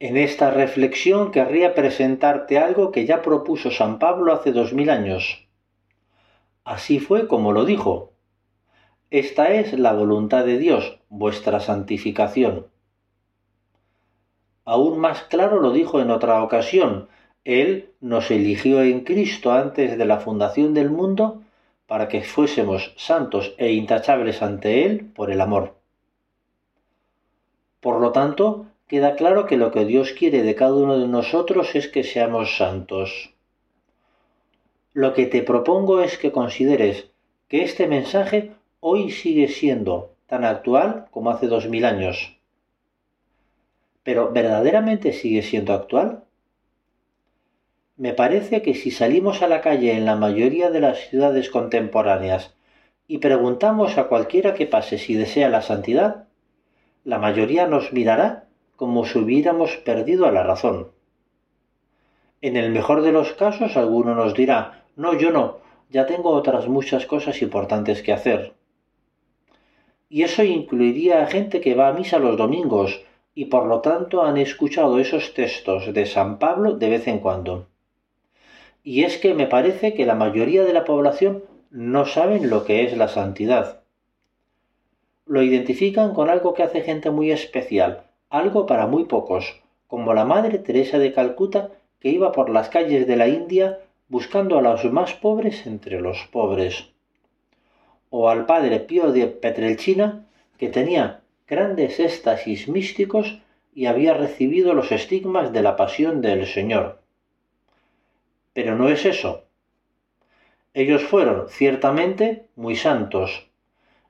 En esta reflexión querría presentarte algo que ya propuso San Pablo hace dos mil años. Así fue como lo dijo. Esta es la voluntad de Dios, vuestra santificación. Aún más claro lo dijo en otra ocasión. Él nos eligió en Cristo antes de la fundación del mundo para que fuésemos santos e intachables ante Él por el amor. Por lo tanto, queda claro que lo que Dios quiere de cada uno de nosotros es que seamos santos. Lo que te propongo es que consideres que este mensaje hoy sigue siendo tan actual como hace dos mil años. Pero ¿verdaderamente sigue siendo actual? Me parece que si salimos a la calle en la mayoría de las ciudades contemporáneas y preguntamos a cualquiera que pase si desea la santidad, la mayoría nos mirará como si hubiéramos perdido a la razón. En el mejor de los casos alguno nos dirá, no, yo no, ya tengo otras muchas cosas importantes que hacer. Y eso incluiría a gente que va a misa los domingos y por lo tanto han escuchado esos textos de San Pablo de vez en cuando. Y es que me parece que la mayoría de la población no saben lo que es la santidad. Lo identifican con algo que hace gente muy especial, algo para muy pocos, como la Madre Teresa de Calcuta que iba por las calles de la India buscando a los más pobres entre los pobres. O al Padre Pío de Petrelchina que tenía grandes éxtasis místicos y había recibido los estigmas de la pasión del Señor. Pero no es eso. Ellos fueron, ciertamente, muy santos,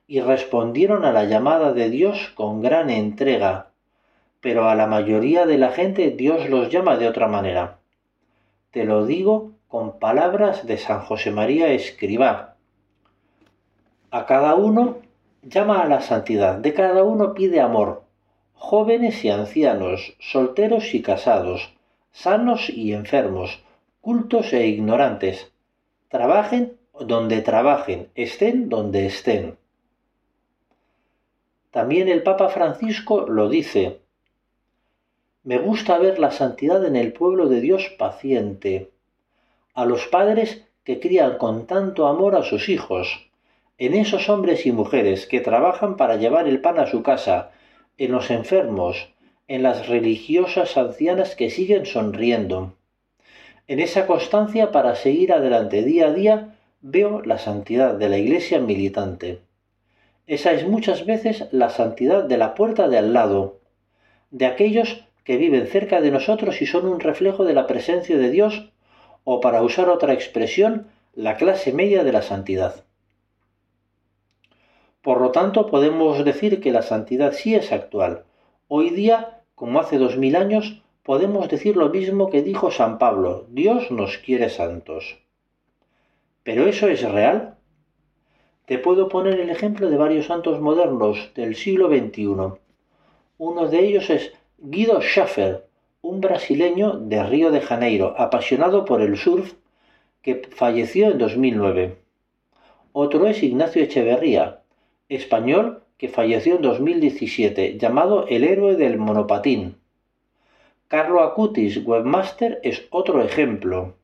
y respondieron a la llamada de Dios con gran entrega, pero a la mayoría de la gente Dios los llama de otra manera. Te lo digo con palabras de San José María Escribá. A cada uno llama a la santidad, de cada uno pide amor, jóvenes y ancianos, solteros y casados, sanos y enfermos, cultos e ignorantes. Trabajen donde trabajen, estén donde estén. También el Papa Francisco lo dice, me gusta ver la santidad en el pueblo de Dios paciente, a los padres que crían con tanto amor a sus hijos, en esos hombres y mujeres que trabajan para llevar el pan a su casa, en los enfermos, en las religiosas ancianas que siguen sonriendo. En esa constancia para seguir adelante día a día veo la santidad de la iglesia militante. Esa es muchas veces la santidad de la puerta de al lado, de aquellos que viven cerca de nosotros y son un reflejo de la presencia de Dios, o para usar otra expresión, la clase media de la santidad. Por lo tanto, podemos decir que la santidad sí es actual. Hoy día, como hace dos mil años, podemos decir lo mismo que dijo San Pablo, Dios nos quiere santos. ¿Pero eso es real? Te puedo poner el ejemplo de varios santos modernos del siglo XXI. Uno de ellos es Guido Schaffer, un brasileño de Río de Janeiro, apasionado por el surf, que falleció en 2009. Otro es Ignacio Echeverría, español que falleció en 2017, llamado el héroe del monopatín. Carlo Acutis, webmaster, es otro ejemplo.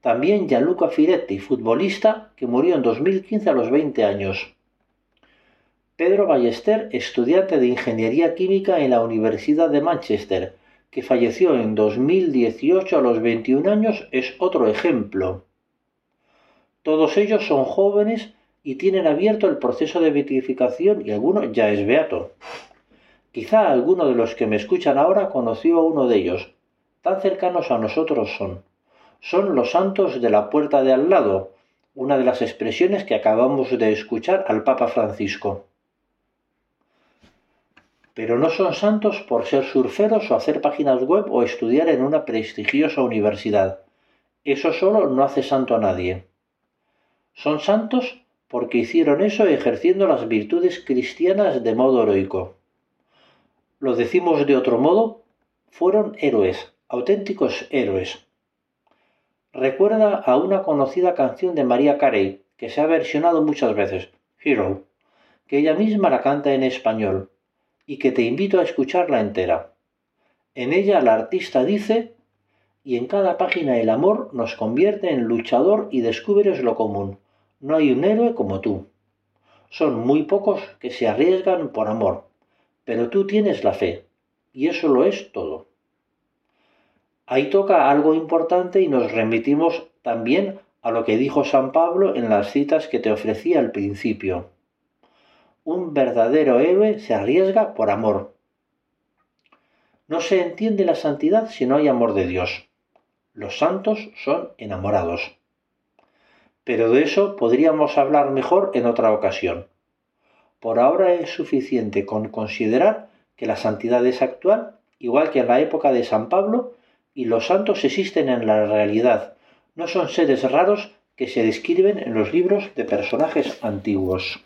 También Gianluca Firetti, futbolista, que murió en 2015 a los 20 años. Pedro Ballester, estudiante de Ingeniería Química en la Universidad de Manchester, que falleció en 2018 a los 21 años, es otro ejemplo. Todos ellos son jóvenes y tienen abierto el proceso de beatificación y alguno ya es beato. Quizá alguno de los que me escuchan ahora conoció a uno de ellos. Tan cercanos a nosotros son. Son los santos de la puerta de al lado, una de las expresiones que acabamos de escuchar al Papa Francisco pero no son santos por ser surferos o hacer páginas web o estudiar en una prestigiosa universidad. Eso solo no hace santo a nadie. Son santos porque hicieron eso ejerciendo las virtudes cristianas de modo heroico. Lo decimos de otro modo, fueron héroes, auténticos héroes. Recuerda a una conocida canción de María Carey, que se ha versionado muchas veces, Hero, que ella misma la canta en español y que te invito a escucharla entera. En ella el artista dice, y en cada página el amor nos convierte en luchador y descubres lo común. No hay un héroe como tú. Son muy pocos que se arriesgan por amor, pero tú tienes la fe, y eso lo es todo. Ahí toca algo importante y nos remitimos también a lo que dijo San Pablo en las citas que te ofrecía al principio. Un verdadero héroe se arriesga por amor. No se entiende la santidad si no hay amor de Dios. Los santos son enamorados. Pero de eso podríamos hablar mejor en otra ocasión. Por ahora es suficiente con considerar que la santidad es actual, igual que en la época de San Pablo, y los santos existen en la realidad, no son seres raros que se describen en los libros de personajes antiguos.